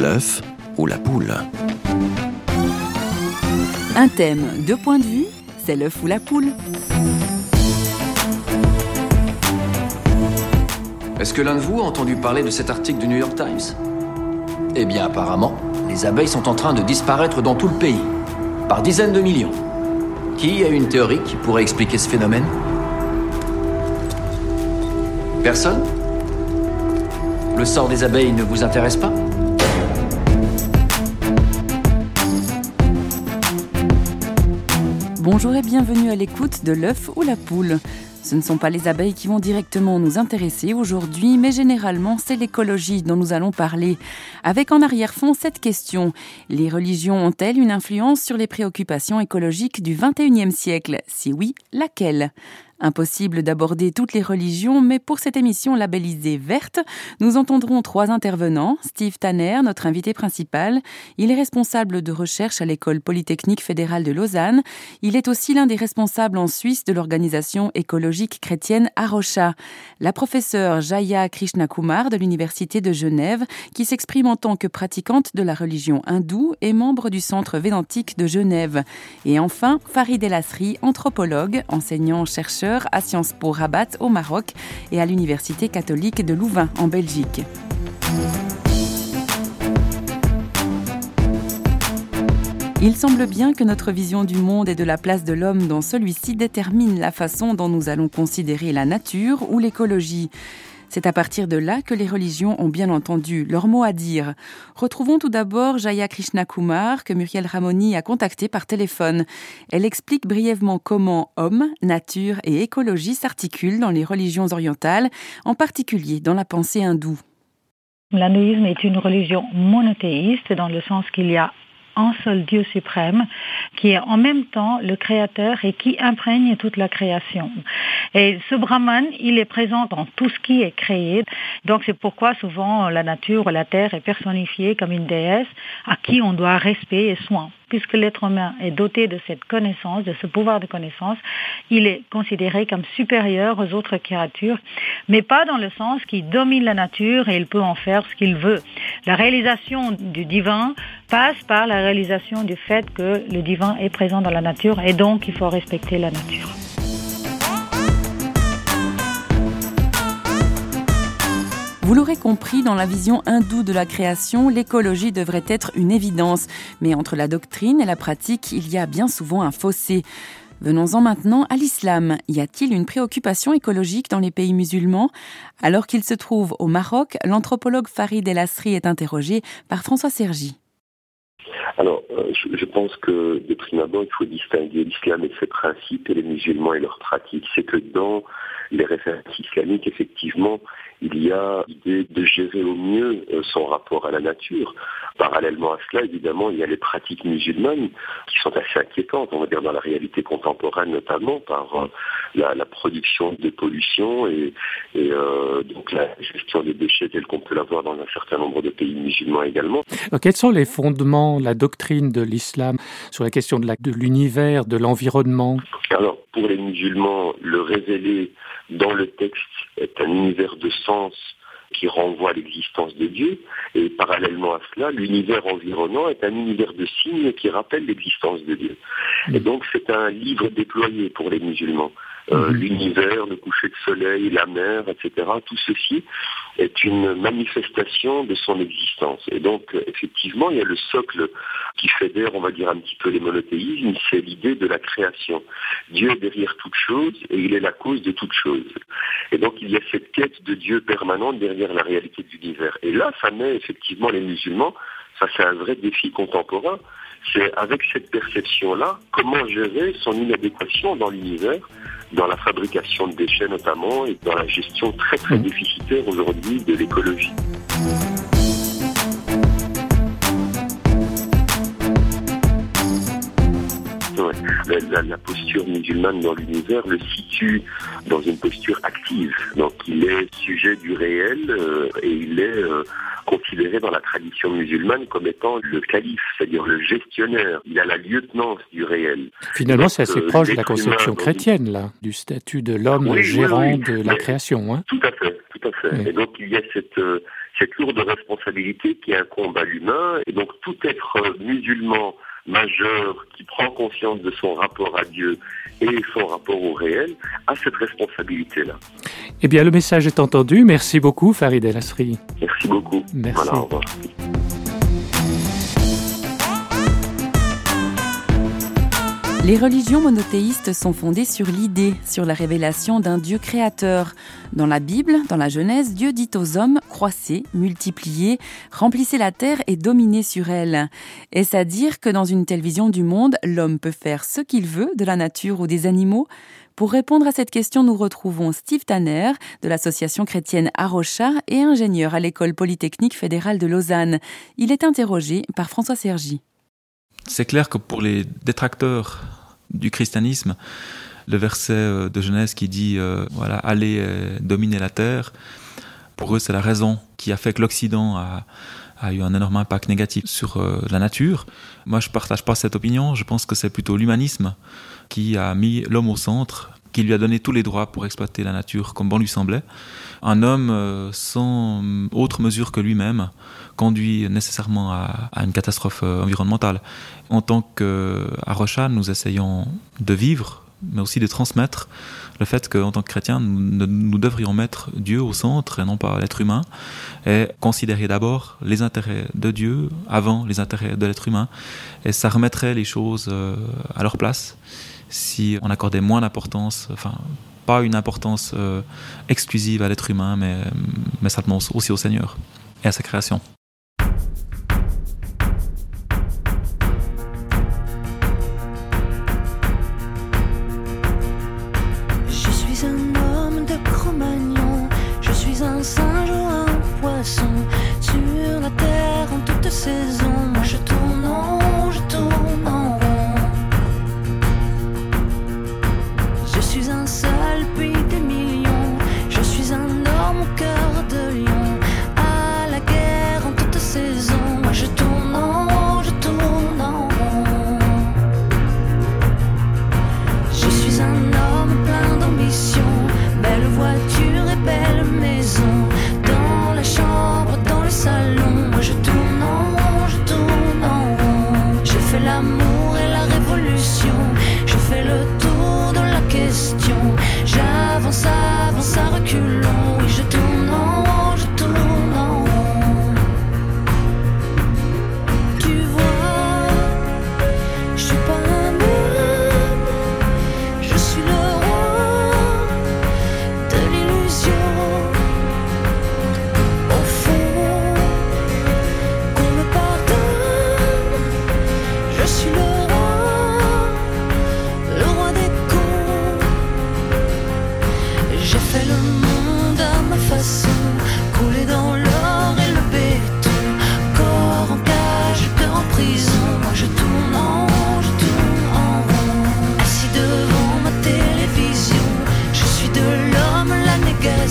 L'œuf ou la poule. Un thème, deux points de vue, c'est l'œuf ou la poule. Est-ce que l'un de vous a entendu parler de cet article du New York Times? Eh bien, apparemment, les abeilles sont en train de disparaître dans tout le pays, par dizaines de millions. Qui a une théorie qui pourrait expliquer ce phénomène? Personne? Le sort des abeilles ne vous intéresse pas? Bonjour et bienvenue à l'écoute de l'œuf ou la poule. Ce ne sont pas les abeilles qui vont directement nous intéresser aujourd'hui, mais généralement c'est l'écologie dont nous allons parler. Avec en arrière-fond cette question. Les religions ont-elles une influence sur les préoccupations écologiques du XXIe siècle? Si oui, laquelle? Impossible d'aborder toutes les religions, mais pour cette émission labellisée verte, nous entendrons trois intervenants. Steve Tanner, notre invité principal. Il est responsable de recherche à l'école polytechnique fédérale de Lausanne. Il est aussi l'un des responsables en Suisse de l'organisation écologique chrétienne Arocha. La professeure Jaya Krishnakumar de l'Université de Genève, qui s'exprime en tant que pratiquante de la religion hindoue et membre du Centre védantique de Genève. Et enfin, Farid Elasri, anthropologue, enseignant-chercheur à Sciences Po Rabat au Maroc et à l'Université catholique de Louvain en Belgique. Il semble bien que notre vision du monde et de la place de l'homme dans celui-ci détermine la façon dont nous allons considérer la nature ou l'écologie. C'est à partir de là que les religions ont bien entendu leur mot à dire. Retrouvons tout d'abord Jaya Krishna Kumar, que Muriel Ramoni a contacté par téléphone. Elle explique brièvement comment homme, nature et écologie s'articulent dans les religions orientales, en particulier dans la pensée hindoue. L'hindouisme est une religion monothéiste dans le sens qu'il y a un seul Dieu suprême qui est en même temps le créateur et qui imprègne toute la création. Et ce Brahman, il est présent dans tout ce qui est créé. Donc c'est pourquoi souvent la nature la terre est personnifiée comme une déesse à qui on doit respect et soin puisque l'être humain est doté de cette connaissance, de ce pouvoir de connaissance, il est considéré comme supérieur aux autres créatures, mais pas dans le sens qu'il domine la nature et il peut en faire ce qu'il veut. La réalisation du divin passe par la réalisation du fait que le divin est présent dans la nature et donc il faut respecter la nature. Vous l'aurez compris, dans la vision hindoue de la création, l'écologie devrait être une évidence. Mais entre la doctrine et la pratique, il y a bien souvent un fossé. Venons-en maintenant à l'islam. Y a-t-il une préoccupation écologique dans les pays musulmans? Alors qu'il se trouve au Maroc, l'anthropologue Farid El Asri est interrogé par François Sergi. Alors, euh, je, pense que de prime abord, il faut distinguer l'islam et ses principes et les musulmans et leurs pratiques. C'est que dans les références islamiques, effectivement, il y a l'idée de gérer au mieux euh, son rapport à la nature. Parallèlement à cela, évidemment, il y a les pratiques musulmanes qui sont assez inquiétantes, on va dire, dans la réalité contemporaine, notamment par euh, la, production de pollution et, euh, donc la gestion des déchets telle qu'on peut l'avoir dans un certain nombre de pays musulmans également. quels sont les fondements, la doctrine de l'islam sur la question de l'univers, de l'environnement? Alors, pour les musulmans, le révéler dans le texte est un univers de sens qui renvoie à l'existence de Dieu. Et parallèlement à cela, l'univers environnant est un univers de signes qui rappelle l'existence de Dieu. Et donc c'est un livre déployé pour les musulmans. Euh, l'univers, le coucher de soleil, la mer, etc. Tout ceci est une manifestation de son existence. Et donc, effectivement, il y a le socle qui fédère, on va dire, un petit peu les monothéismes, c'est l'idée de la création. Dieu est derrière toute chose et il est la cause de toute chose. Et donc, il y a cette quête de Dieu permanente derrière la réalité de l'univers. Et là, ça met effectivement les musulmans ça, c'est un vrai défi contemporain. C'est avec cette perception-là, comment gérer son inadéquation dans l'univers dans la fabrication de déchets notamment et dans la gestion très très mmh. déficitaire aujourd'hui de l'écologie. La, posture musulmane dans l'univers le situe dans une posture active. Donc il est sujet du réel euh, et il est euh, considéré dans la tradition musulmane comme étant le calife, c'est-à-dire le gestionnaire. Il a la lieutenance du réel. Finalement, c'est assez euh, proche de la conception chrétienne, là, du statut de l'homme gérant de la création. Hein. Tout à fait, tout à fait. Et donc, il y a cette, euh, cette lourde responsabilité qui incombe à l'humain. Et donc tout être musulman majeur qui prend conscience de son rapport à Dieu et son rapport au réel a cette responsabilité-là. Eh bien, le message est entendu. Merci beaucoup, Farid El Asri. Merci beaucoup. Merci. Voilà, au revoir. Les religions monothéistes sont fondées sur l'idée, sur la révélation d'un Dieu créateur. Dans la Bible, dans la Genèse, Dieu dit aux hommes croissez, multipliez, remplissez la terre et dominez sur elle. Est-ce à dire que dans une telle vision du monde, l'homme peut faire ce qu'il veut de la nature ou des animaux? Pour répondre à cette question, nous retrouvons Steve Tanner de l'association chrétienne Arocha et ingénieur à l'école polytechnique fédérale de Lausanne. Il est interrogé par François Sergi. C'est clair que pour les détracteurs du christianisme, le verset de Genèse qui dit euh, voilà allez euh, dominer la terre, pour eux c'est la raison qui a fait que l'Occident a, a, eu un énorme impact négatif sur euh, la nature. Moi je partage pas cette opinion, je pense que c'est plutôt l'humanisme qui a mis l'homme au centre, qui lui a donné tous les droits pour exploiter la nature comme bon lui semblait. Un homme euh, sans autre mesure que lui-même conduit nécessairement à, une catastrophe euh, environnementale. En tant qu'à Rocha, nous essayons de vivre, mais aussi de transmettre le fait qu'en tant que chrétiens, nous, devrions mettre Dieu au centre et non pas l'être humain, et considérer d'abord les intérêts de Dieu avant les intérêts de l'être humain. Et ça remettrait les choses euh, à leur place si on accordait moins d'importance, enfin pas une importance euh, exclusive à l'être humain, mais, mais simplement aussi au Seigneur et à sa création. Je suis un homme de Cro-Magnon, je suis un singe ou un poisson So.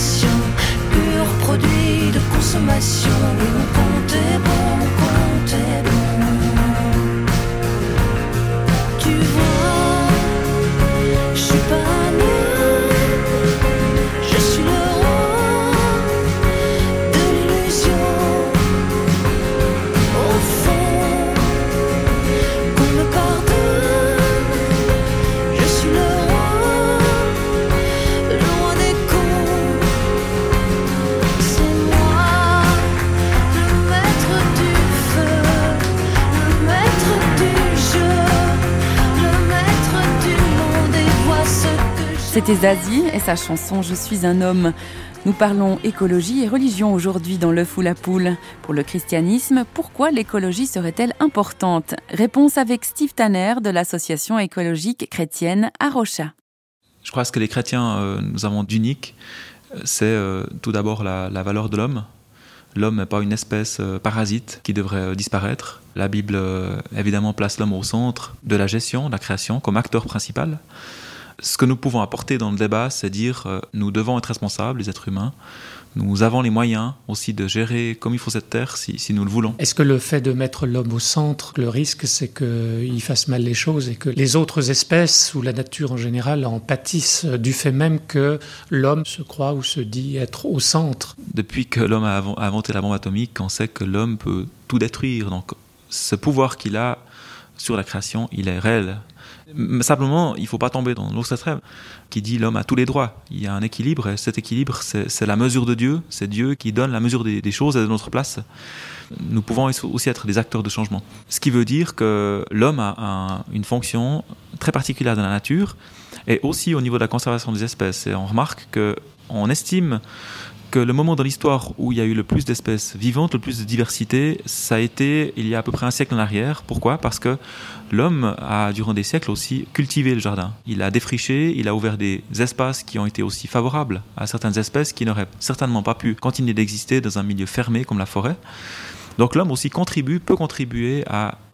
Négation. Pur produit de consommation. Oui, mon compte est bon, C'était Zazie et sa chanson Je suis un homme. Nous parlons écologie et religion aujourd'hui dans l'œuf ou la poule. Pour le christianisme, pourquoi l'écologie serait-elle importante? Réponse avec Steve Tanner de l'association écologique chrétienne Arocha. Je crois que ce que les chrétiens euh, nous avons d'unique, c'est euh, tout d'abord la, valeur de l'homme. L'homme n'est pas une espèce euh, parasite qui devrait disparaître. La Bible, évidemment, place l'homme au centre de la gestion, de la création, comme acteur principal. Ce que nous pouvons apporter dans le débat, c'est dire euh, nous devons être responsables, les êtres humains. Nous avons les moyens aussi de gérer comme il faut cette terre si, si nous le voulons. Est-ce que le fait de mettre l'homme au centre, le risque, c'est qu'il fasse mal les choses et que les autres espèces ou la nature en général en pâtissent du fait même que l'homme se croit ou se dit être au centre? Depuis que l'homme a inventé la bombe atomique, on sait que l'homme peut tout détruire. Donc ce pouvoir qu'il a sur la création, il est réel. Simplement, il ne faut pas tomber dans l'autre qui dit l'homme a tous les droits. Il y a un équilibre et cet équilibre, c'est la mesure de Dieu. C'est Dieu qui donne la mesure des, choses et de notre place. Nous pouvons aussi être des acteurs de changement. Ce qui veut dire que l'homme a un- une fonction très particulière dans la nature et aussi au niveau de la conservation des espèces. Et on remarque que on estime que le moment dans l'histoire où il y a eu le plus d'espèces vivantes, le plus de diversité, ça a été il y a à peu près un siècle en arrière. Pourquoi? Parce que l'homme a, durant des siècles aussi, cultivé le jardin. Il a défriché, il a ouvert des espaces qui ont été aussi favorables à certaines espèces qui n'auraient certainement pas pu continuer d'exister dans un milieu fermé comme la forêt. Donc l'homme aussi contribue, peut contribuer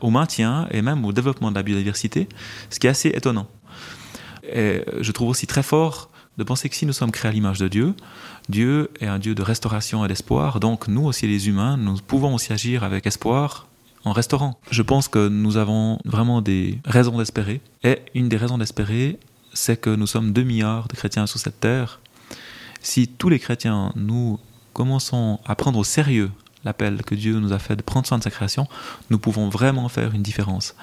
au maintien et même au développement de la biodiversité, ce qui est assez étonnant. Et je trouve aussi très fort de penser que si nous sommes créés à l'image de Dieu, Dieu est un Dieu de restauration et d'espoir, donc nous aussi les humains, nous pouvons aussi agir avec espoir en restaurant. Je pense que nous avons vraiment des raisons d'espérer, et une des raisons d'espérer, c'est que nous sommes 2 milliards de chrétiens sur cette terre. Si tous les chrétiens, nous commençons à prendre au sérieux l'appel que Dieu nous a fait de prendre soin de sa création, nous pouvons vraiment faire une différence.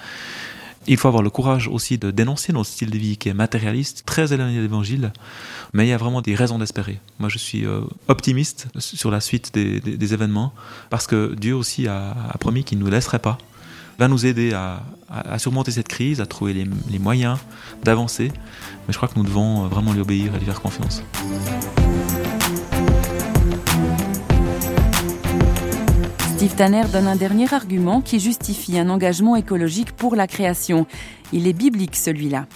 Il faut avoir le courage aussi de dénoncer notre style de vie qui est matérialiste, très éloigné de l'évangile, mais il y a vraiment des raisons d'espérer. Moi, je suis euh, optimiste sur la suite des, événements, parce que Dieu aussi a, promis qu'il ne nous laisserait pas, va nous aider à, surmonter cette crise, à trouver les, les moyens d'avancer, mais je crois que nous devons vraiment lui obéir et lui faire confiance. Steve Tanner donne un dernier argument qui justifie un engagement écologique pour la création. Il est biblique celui-là.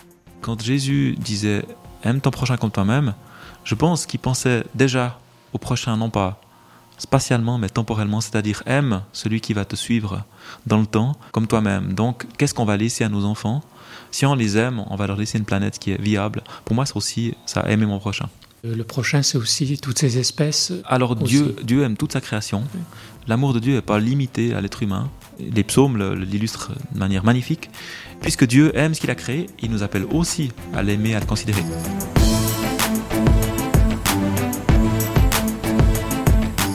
Quand Jésus disait aime ton prochain comme toi-même, je pense qu'il pensait déjà au prochain, non pas spatialement, mais temporellement, c'est-à-dire aime celui qui va te suivre dans le temps comme toi-même. Donc, qu'est-ce qu'on va laisser à nos enfants? Si on les aime, on va leur laisser une planète qui est viable. Pour moi, c'est aussi ça, aimer mon prochain. Euh, Le prochain, c'est aussi toutes ces espèces. Alors Aussi. Dieu, Dieu aime toute sa création. L'amour de Dieu n'est pas limité à l'être humain. Les psaumes l'illustrent de manière magnifique. Puisque Dieu aime ce qu'il a créé, il nous appelle aussi à l'aimer, à le considérer.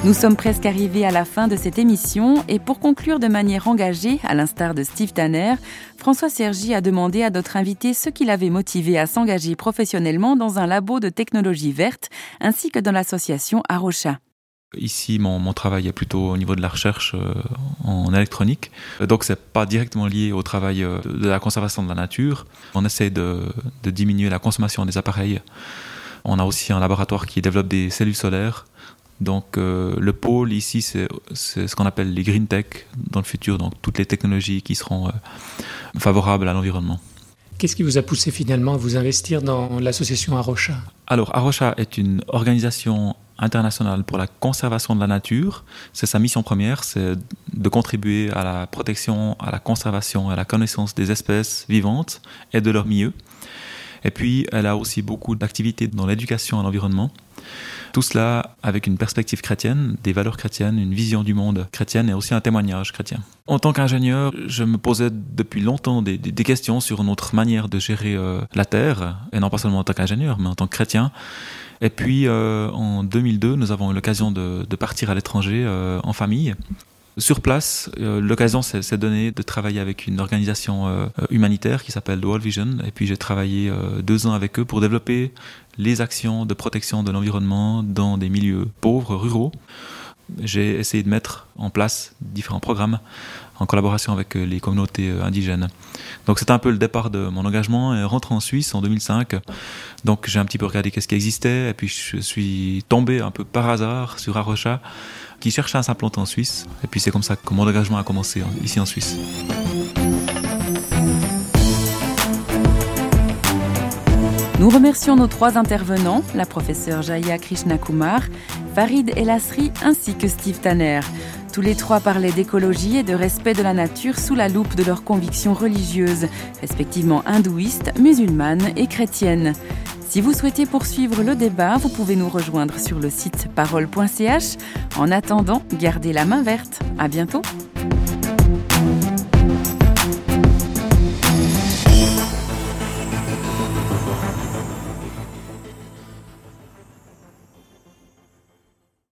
Nous sommes presque arrivés à la fin de cette émission et pour conclure de manière engagée, à l'instar de Steve Tanner, François Sergi a demandé à notre invité ce qui l'avait motivé à s'engager professionnellement dans un labo de technologie verte ainsi que dans l'association Arocha. Ici, mon, travail est plutôt au niveau de la recherche euh, en électronique. Donc, c'est pas directement lié au travail euh, de, la conservation de la nature. On essaie de diminuer la consommation des appareils. On a aussi un laboratoire qui développe des cellules solaires. Donc, euh, le pôle ici, c'est ce qu'on appelle les green tech dans le futur. Donc, toutes les technologies qui seront euh, favorables à l'environnement. Qu'est-ce qui vous a poussé finalement à vous investir dans l'association Arocha Alors, Arocha est une organisation internationale pour la conservation de la nature. C'est sa mission première, c'est de contribuer à la protection, à la conservation, à la connaissance des espèces vivantes et de leur milieu. Et puis, elle a aussi beaucoup d'activités dans l'éducation à l'environnement. Tout cela avec une perspective chrétienne, des valeurs chrétiennes, une vision du monde chrétienne et aussi un témoignage chrétien. En tant qu'ingénieur, je me posais depuis longtemps des, questions sur notre manière de gérer euh, la Terre, et non pas seulement en tant qu'ingénieur, mais en tant que chrétien. Et puis euh, en 2002, nous avons eu l'occasion de, de partir à l'étranger euh, en famille. Sur place, euh, l'occasion s'est donnée de travailler avec une organisation euh, humanitaire qui s'appelle World Vision. Et puis j'ai travaillé euh, deux ans avec eux pour développer les actions de protection de l'environnement dans des milieux pauvres, ruraux. J'ai essayé de mettre en place différents programmes en collaboration avec euh, les communautés euh, indigènes. Donc c'était un peu le départ de mon engagement et rentré en Suisse en 2005. Donc j'ai un petit peu regardé qu'est-ce qui existait et puis je suis tombé un peu par hasard sur Arocha qui cherchait à s'implanter en Suisse. Et puis c'est comme ça que mon engagement a commencé en- ici en Suisse. Nous remercions nos trois intervenants, la professeure Jaya Krishnakumar, Farid Elasri ainsi que Steve Tanner. Tous les trois parlaient d'écologie et de respect de la nature sous la loupe de leurs convictions religieuses, respectivement hindouistes, musulmanes et chrétiennes. Si vous souhaitez poursuivre le débat, vous pouvez nous rejoindre sur le site parole.ch. En attendant, gardez la main verte. À bientôt.